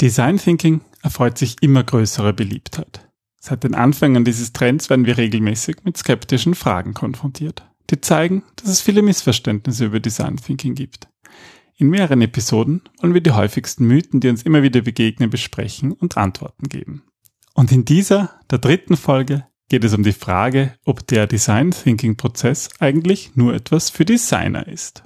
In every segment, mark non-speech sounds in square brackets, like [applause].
Design Thinking erfreut sich immer größerer Beliebtheit. Seit den Anfängen dieses Trends werden wir regelmäßig mit skeptischen Fragen konfrontiert, die zeigen, dass es viele Missverständnisse über Design Thinking gibt. In mehreren Episoden wollen wir die häufigsten Mythen, die uns immer wieder begegnen, besprechen und Antworten geben. Und in dieser, der dritten Folge, geht es um die Frage, ob der Design Thinking Prozess eigentlich nur etwas für Designer ist.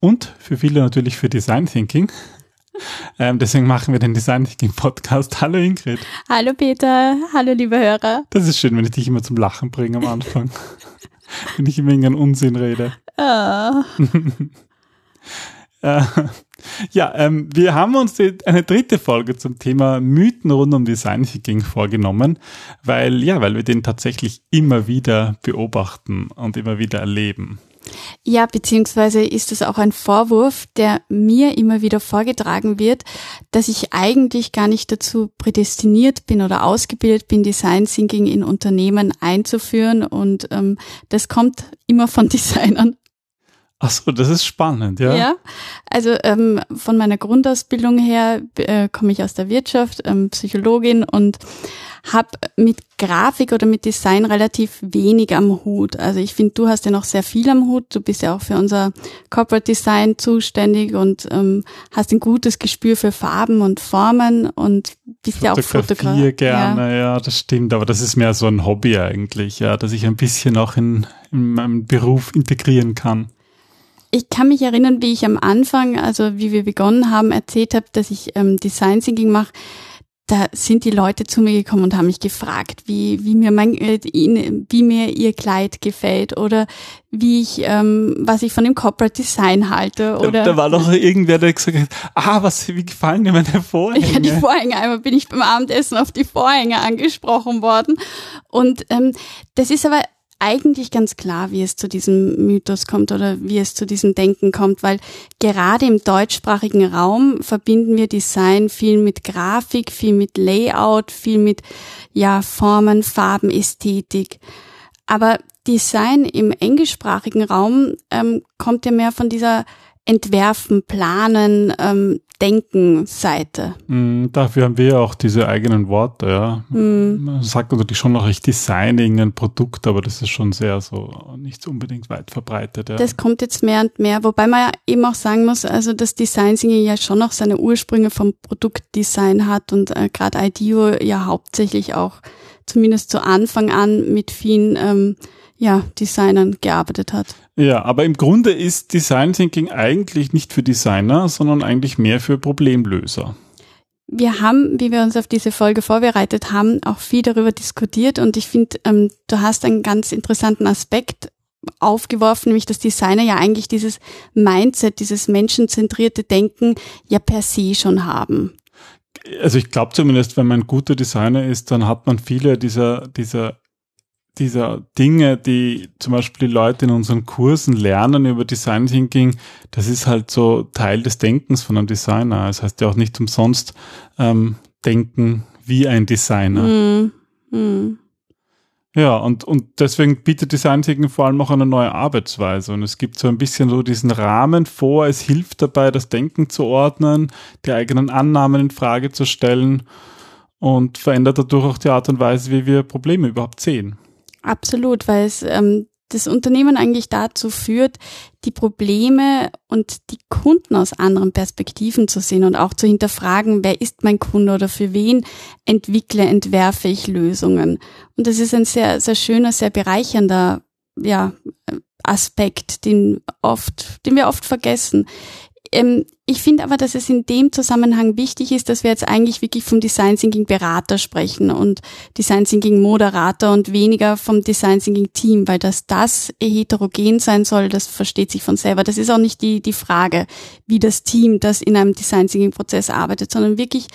und für viele natürlich für Design Thinking. [laughs] Ähm, deswegen machen wir den Design Thinking Podcast. Hallo Ingrid. Hallo Peter. Hallo liebe Hörer. Das ist schön, wenn ich dich immer zum Lachen bringe am Anfang. [laughs] wenn ich immer irgendeinen Unsinn rede. Oh. [laughs] äh, ja, ähm, wir haben uns die, eine dritte Folge zum Thema Mythen rund um Design Thinking vorgenommen, weil, ja, weil wir den tatsächlich immer wieder beobachten und immer wieder erleben. Ja, beziehungsweise ist es auch ein Vorwurf, der mir immer wieder vorgetragen wird, dass ich eigentlich gar nicht dazu prädestiniert bin oder ausgebildet bin, Design Thinking in Unternehmen einzuführen. Und ähm, das kommt immer von [laughs] Designern. Ach so, das ist spannend, ja. Ja, also ähm, von meiner Grundausbildung her äh, komme ich aus der Wirtschaft, ähm, Psychologin und habe mit Grafik oder mit Design relativ wenig am Hut. Also ich finde, du hast ja noch sehr viel am Hut. Du bist ja auch für unser Corporate Design zuständig und ähm, hast ein gutes Gespür für Farben und Formen und bist ja auch Fotograf. gerne, ja. ja, das stimmt. Aber das ist mehr so ein Hobby eigentlich, ja, dass ich ein bisschen auch in, in meinem Beruf integrieren kann ich kann mich erinnern, wie ich am Anfang, also wie wir begonnen haben, erzählt habe, dass ich ähm, Design Thinking mache. Da sind die Leute zu mir gekommen und haben mich gefragt, wie, wie mir mein, äh, wie mir ihr Kleid gefällt oder wie ich, ähm, was ich von dem Corporate Design halte. Oder da, da war doch irgendwer, der gesagt hat, ah, was, wie gefallen dir meine Vorhänge? Ja, die Vorhänge. Einmal bin ich beim Abendessen auf die Vorhänge angesprochen worden. Und ähm, das ist aber eigentlich ganz klar, wie es zu diesem Mythos kommt oder wie es zu diesem Denken kommt, weil gerade im deutschsprachigen Raum verbinden wir Design viel mit Grafik, viel mit Layout, viel mit ja Formen, Farben, Ästhetik. Aber Design im englischsprachigen Raum ähm, kommt ja mehr von dieser Entwerfen, Planen, ähm, Denken-Seite. Mm, dafür haben wir ja auch diese eigenen Worte, ja. Mm. Man sagt natürlich schon noch, ich designe irgendein Produkt, aber das ist schon sehr so nicht unbedingt weit verbreitet. Ja. Das kommt jetzt mehr und mehr, wobei man ja eben auch sagen muss, also das Design Thinking ja schon noch seine Ursprünge vom Produktdesign hat und äh, gerade IDEO ja hauptsächlich auch zumindest zu Anfang an mit vielen ähm, ja, Designern gearbeitet hat. Ja, aber im Grunde ist Design Thinking eigentlich nicht für Designer, sondern eigentlich mehr für Problemlöser. Wir haben, wie wir uns auf diese Folge vorbereitet haben, auch viel darüber diskutiert und ich finde, ähm, du hast einen ganz interessanten Aspekt aufgeworfen, nämlich dass Designer ja eigentlich dieses Mindset, dieses menschenzentrierte Denken ja per se schon haben. Also ich glaube zumindest, wenn man ein guter Designer ist, dann hat man viele dieser, dieser dieser Dinge, die zum Beispiel die Leute in unseren Kursen lernen über Design Thinking, das ist halt so Teil des Denkens von einem Designer. Das heißt ja auch nicht umsonst ähm, denken wie ein Designer. Mm, mm. Ja, und, und deswegen bietet Design Thinking vor allem auch eine neue Arbeitsweise. Und es gibt so ein bisschen so diesen Rahmen vor. Es hilft dabei, das Denken zu ordnen, die eigenen Annahmen in Frage zu stellen und verändert dadurch auch die Art und Weise, wie wir Probleme überhaupt sehen. Absolut, weil es ähm, das Unternehmen eigentlich dazu führt, die Probleme und die Kunden aus anderen Perspektiven zu sehen und auch zu hinterfragen, wer ist mein Kunde oder für wen entwickle, entwerfe ich Lösungen. Und das ist ein sehr, sehr schöner, sehr bereichernder, ja, Aspekt, den oft, den wir oft vergessen. Ähm, ich finde aber, dass es in dem Zusammenhang wichtig ist, dass wir jetzt eigentlich wirklich vom Design Thinking Berater sprechen und Design Thinking Moderator und weniger vom Design Thinking Team, weil dass das heterogen sein soll, das versteht sich von selber. Das ist auch nicht die, die Frage, wie das Team, das in einem Design Thinking Prozess arbeitet, sondern wirklich,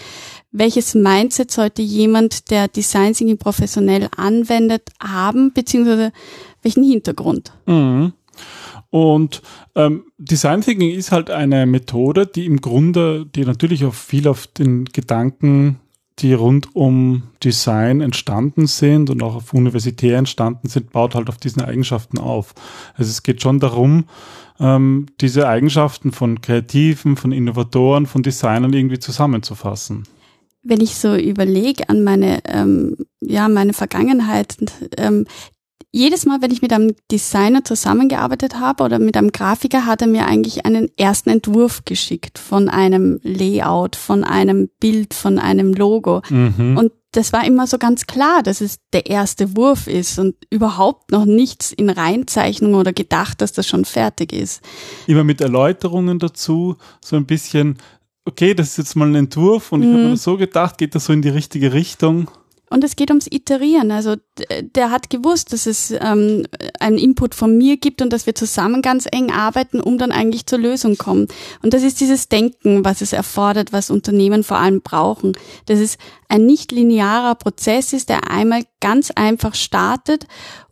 welches Mindset sollte jemand, der Design Thinking professionell anwendet, haben, beziehungsweise welchen Hintergrund? Mhm. Und ähm, Design Thinking ist halt eine Methode, die im Grunde, die natürlich auch viel auf den Gedanken, die rund um Design entstanden sind und auch auf Universität entstanden sind, baut halt auf diesen Eigenschaften auf. Also es geht schon darum, ähm, diese Eigenschaften von Kreativen, von Innovatoren, von Designern irgendwie zusammenzufassen wenn ich so überlege an meine, ähm, ja, meine Vergangenheit, ähm, jedes Mal, wenn ich mit einem Designer zusammengearbeitet habe oder mit einem Grafiker, hat er mir eigentlich einen ersten Entwurf geschickt von einem Layout, von einem Bild, von einem Logo. Mhm. Und das war immer so ganz klar, dass es der erste Wurf ist und überhaupt noch nichts in Reinzeichnung oder gedacht, dass das schon fertig ist. Immer mit Erläuterungen dazu, so ein bisschen, okay, das ist jetzt mal ein Entwurf und mhm. ich habe mir so gedacht, geht das so in die richtige Richtung? Und es geht ums Iterieren. Also der hat gewusst, dass es ähm, einen Input von mir gibt und dass wir zusammen ganz eng arbeiten, um dann eigentlich zur Lösung kommen. Und das ist dieses Denken, was es erfordert, was Unternehmen vor allem brauchen. Dass es ein nicht linearer Prozess ist, der einmal ganz einfach startet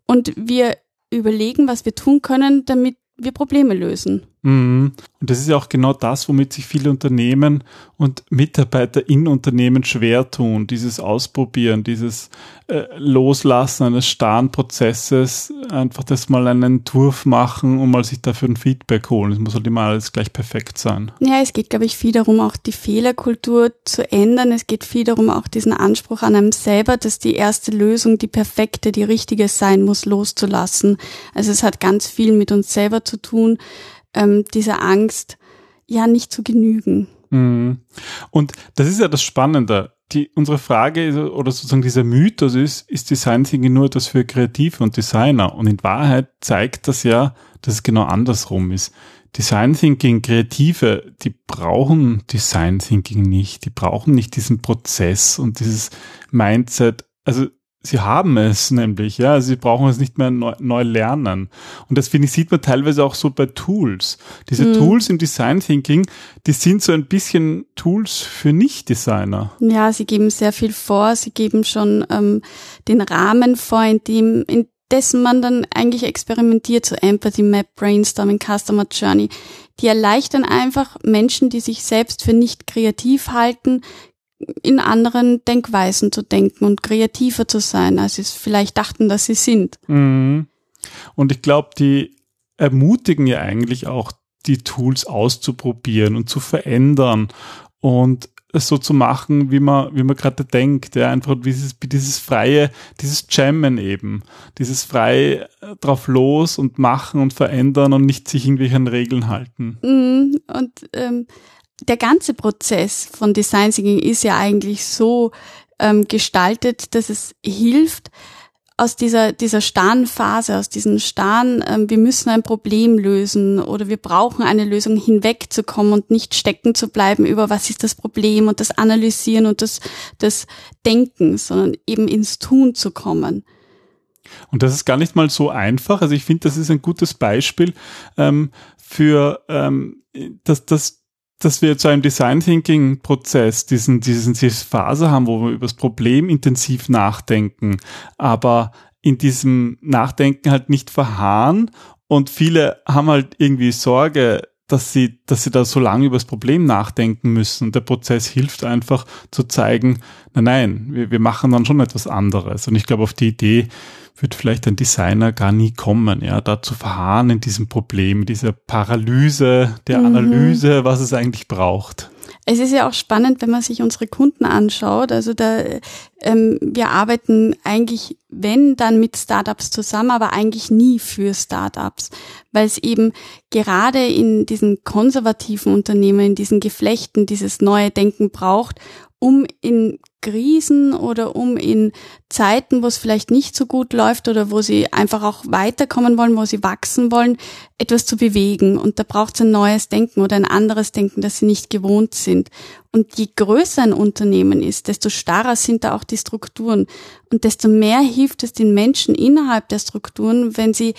und wir überlegen, was wir tun können, damit wir Probleme lösen. Mhm. Und das ist ja auch genau das, womit sich viele Unternehmen und Mitarbeiter in Unternehmen schwer tun. Dieses Ausprobieren, dieses äh, Loslassen eines starren Prozesses, einfach das mal einen Entwurf machen und mal sich dafür ein Feedback holen. Es muss halt immer alles gleich perfekt sein. Ja, es geht, glaube ich, viel darum, auch die Fehlerkultur zu ändern. Es geht viel darum, auch diesen Anspruch an einem selber, dass die erste Lösung die perfekte, die richtige sein muss, loszulassen. Also es hat ganz viel mit uns selber zu tun ähm, dieser Angst, ja nicht zu genügen. Mhm. Und das ist ja das Spannende. Die, unsere Frage oder sozusagen dieser Mythos ist, ist Design Thinking nur etwas für Kreative und Designer? Und in Wahrheit zeigt das ja, dass es genau andersrum ist. Design Thinking, Kreative, die brauchen Design Thinking nicht. Die brauchen nicht diesen Prozess und dieses Mindset. Also Sie haben es [laughs] nämlich, ja. Sie brauchen es nicht mehr neu, neu lernen. Und das finde ich, sieht man teilweise auch so bei Tools. Diese mhm. Tools im Design Thinking, die sind so ein bisschen Tools für Nicht-Designer. Ja, sie geben sehr viel vor. Sie geben schon ähm, den Rahmen vor, in dem, in dessen man dann eigentlich experimentiert, so Empathy Map, Brainstorming, Customer Journey. Die erleichtern einfach Menschen, die sich selbst für nicht kreativ halten, in anderen Denkweisen zu denken und kreativer zu sein, als sie es vielleicht dachten, dass sie sind. Mhm. Und ich glaube, die ermutigen ja eigentlich auch, die Tools auszuprobieren und zu verändern und es so zu machen, wie man, wie man gerade denkt, ja, einfach dieses, dieses freie, dieses Jammen eben, dieses frei äh, drauf los und machen und verändern und nicht sich irgendwelchen Regeln halten. Mhm. Und ähm, der ganze Prozess von Design Thinking ist ja eigentlich so ähm, gestaltet, dass es hilft, aus dieser, dieser starren Phase, aus diesen starren, ähm, wir müssen ein Problem lösen oder wir brauchen eine Lösung hinwegzukommen und nicht stecken zu bleiben über was ist das Problem und das Analysieren und das, das Denken, sondern eben ins Tun zu kommen. Und das ist gar nicht mal so einfach. Also ich finde, das ist ein gutes Beispiel ähm, für ähm, dass das dass wir zu einem Design Thinking Prozess diesen, diesen, diese Phase haben, wo wir über das Problem intensiv nachdenken, aber in diesem Nachdenken halt nicht verharren und viele haben halt irgendwie Sorge, dass sie, dass sie da so lange über das Problem nachdenken müssen. Der Prozess hilft einfach zu zeigen, nein, nein, wir, wir machen dann schon etwas anderes. Und ich glaube, auf die Idee wird vielleicht ein Designer gar nie kommen, ja, da zu verharren in diesem Problem, dieser Paralyse der mhm. Analyse, was es eigentlich braucht. Es ist ja auch spannend, wenn man sich unsere Kunden anschaut. Also da, ähm, wir arbeiten eigentlich wenn dann mit Startups zusammen, aber eigentlich nie für Startups, weil es eben gerade in diesen konservativen Unternehmen, in diesen Geflechten dieses neue Denken braucht, um in Krisen oder um in Zeiten, wo es vielleicht nicht so gut läuft oder wo sie einfach auch weiterkommen wollen, wo sie wachsen wollen, etwas zu bewegen. Und da braucht es ein neues Denken oder ein anderes Denken, das sie nicht gewohnt sind. Und je größer ein Unternehmen ist, desto starrer sind da auch die Strukturen. Und desto mehr hilft es den Menschen innerhalb der Strukturen, wenn sie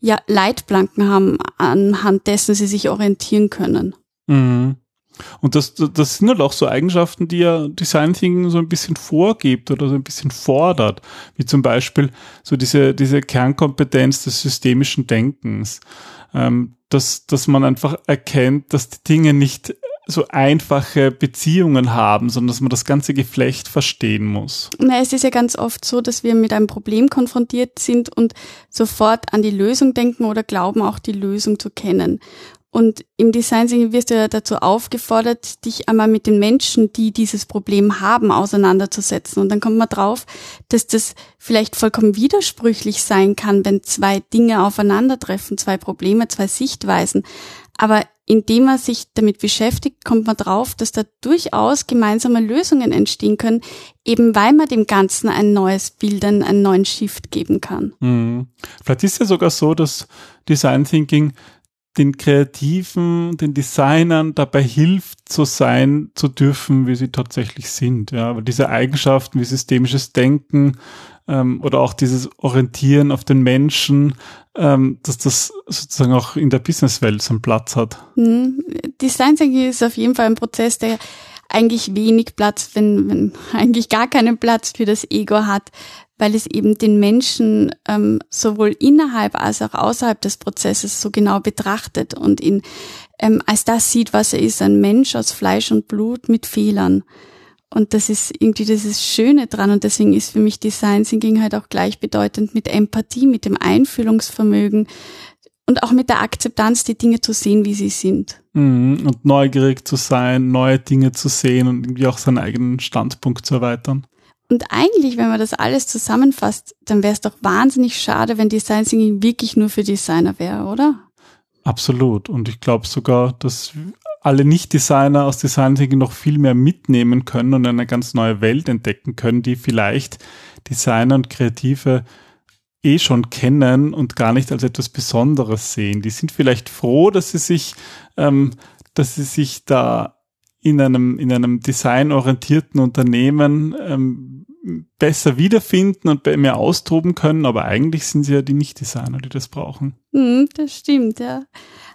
ja Leitplanken haben, anhand dessen sie sich orientieren können. Mhm. Und das, das sind halt auch so Eigenschaften, die ja Design Thinking so ein bisschen vorgibt oder so ein bisschen fordert, wie zum Beispiel so diese, diese Kernkompetenz des systemischen Denkens, ähm, dass, dass man einfach erkennt, dass die Dinge nicht so einfache Beziehungen haben, sondern dass man das ganze Geflecht verstehen muss. Na, es ist ja ganz oft so, dass wir mit einem Problem konfrontiert sind und sofort an die Lösung denken oder glauben auch die Lösung zu kennen. Und im Design Thinking wirst du ja dazu aufgefordert, dich einmal mit den Menschen, die dieses Problem haben, auseinanderzusetzen. Und dann kommt man drauf, dass das vielleicht vollkommen widersprüchlich sein kann, wenn zwei Dinge aufeinandertreffen, zwei Probleme, zwei Sichtweisen. Aber indem man sich damit beschäftigt, kommt man drauf, dass da durchaus gemeinsame Lösungen entstehen können, eben weil man dem Ganzen ein neues Bild, einen neuen Shift geben kann. Mhm. Vielleicht ist ja sogar so, dass Design Thinking den Kreativen, den Designern dabei hilft, so sein zu dürfen, wie sie tatsächlich sind. Ja, aber diese Eigenschaften wie systemisches Denken ähm, oder auch dieses Orientieren auf den Menschen, ähm, dass das sozusagen auch in der Businesswelt so einen Platz hat. Mhm. Design Thinking ist auf jeden Fall ein Prozess, der eigentlich wenig Platz, wenn, wenn [laughs] eigentlich gar keinen Platz für das Ego hat, weil es eben den Menschen ähm, sowohl innerhalb als auch außerhalb des Prozesses so genau betrachtet und ihn ähm, als das sieht, was er ist, ein Mensch aus Fleisch und Blut mit Fehlern. Und das ist irgendwie das ist Schöne dran und deswegen ist für mich Design Thinking halt auch gleichbedeutend mit Empathie, mit dem Einfühlungsvermögen und auch mit der Akzeptanz, die Dinge zu sehen, wie sie sind. Mhm. Und neugierig zu sein, neue Dinge zu sehen und irgendwie auch seinen eigenen Standpunkt zu erweitern. Und eigentlich, wenn man das alles zusammenfasst, dann wäre es doch wahnsinnig schade, wenn Design Thinking wirklich nur für Designer wäre, oder? Absolut. Und ich glaube sogar, dass alle Nicht-Designer aus Design Thinking noch viel mehr mitnehmen können und eine ganz neue Welt entdecken können, die vielleicht Designer und Kreative eh schon kennen und gar nicht als etwas Besonderes sehen. Die sind vielleicht froh, dass sie sich, ähm, dass sie sich da in einem, in einem designorientierten Unternehmen ähm, besser wiederfinden und mehr austoben können, aber eigentlich sind sie ja die Nicht-Designer, die das brauchen. Mm, das stimmt, ja.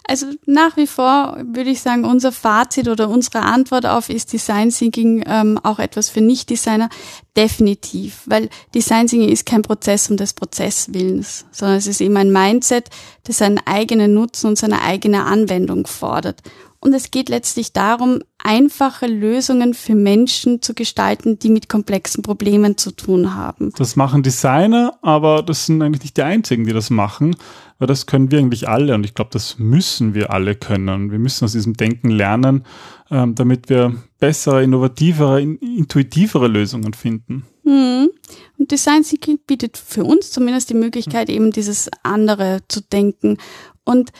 Also nach wie vor würde ich sagen, unser Fazit oder unsere Antwort auf ist Design Thinking ähm, auch etwas für Nicht-Designer? Definitiv, weil Design Thinking ist kein Prozess um des Prozesswillens, sondern es ist eben ein Mindset, das seinen eigenen Nutzen und seine eigene Anwendung fordert. Und es geht letztlich darum, einfache Lösungen für Menschen zu gestalten, die mit komplexen Problemen zu tun haben. Das machen Designer, aber das sind eigentlich nicht die einzigen, die das machen, weil das können wir eigentlich alle und ich glaube, das müssen wir alle können. Wir müssen aus diesem Denken lernen, ähm, damit wir bessere, innovativere, intuitivere Lösungen finden. Hm. Und Design Thinking bietet für uns zumindest die Möglichkeit, eben dieses andere zu denken. Und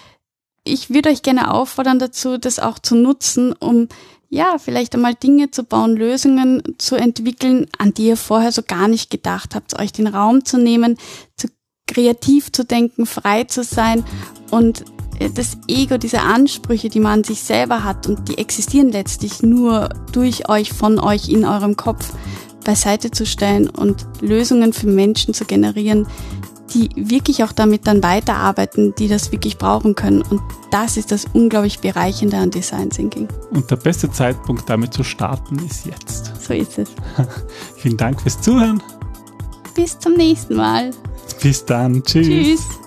ich würde euch gerne auffordern dazu, das auch zu nutzen, um ja, vielleicht einmal Dinge zu bauen, Lösungen zu entwickeln, an die ihr vorher so gar nicht gedacht habt, euch den Raum zu nehmen, zu kreativ zu denken, frei zu sein und äh, das Ego, diese Ansprüche, die man an sich selber hat und die existieren letztlich nur durch euch, von euch in eurem Kopf beiseite zu stellen und Lösungen für Menschen zu generieren, die wirklich auch damit dann weiterarbeiten, die das wirklich brauchen können. Und das ist das unglaublich Bereichende an Design Thinking. Und der beste Zeitpunkt damit zu starten ist jetzt. So ist es. [laughs] Vielen Dank fürs Zuhören. Bis zum nächsten Mal. Bis dann. Tschüss. Tschüss.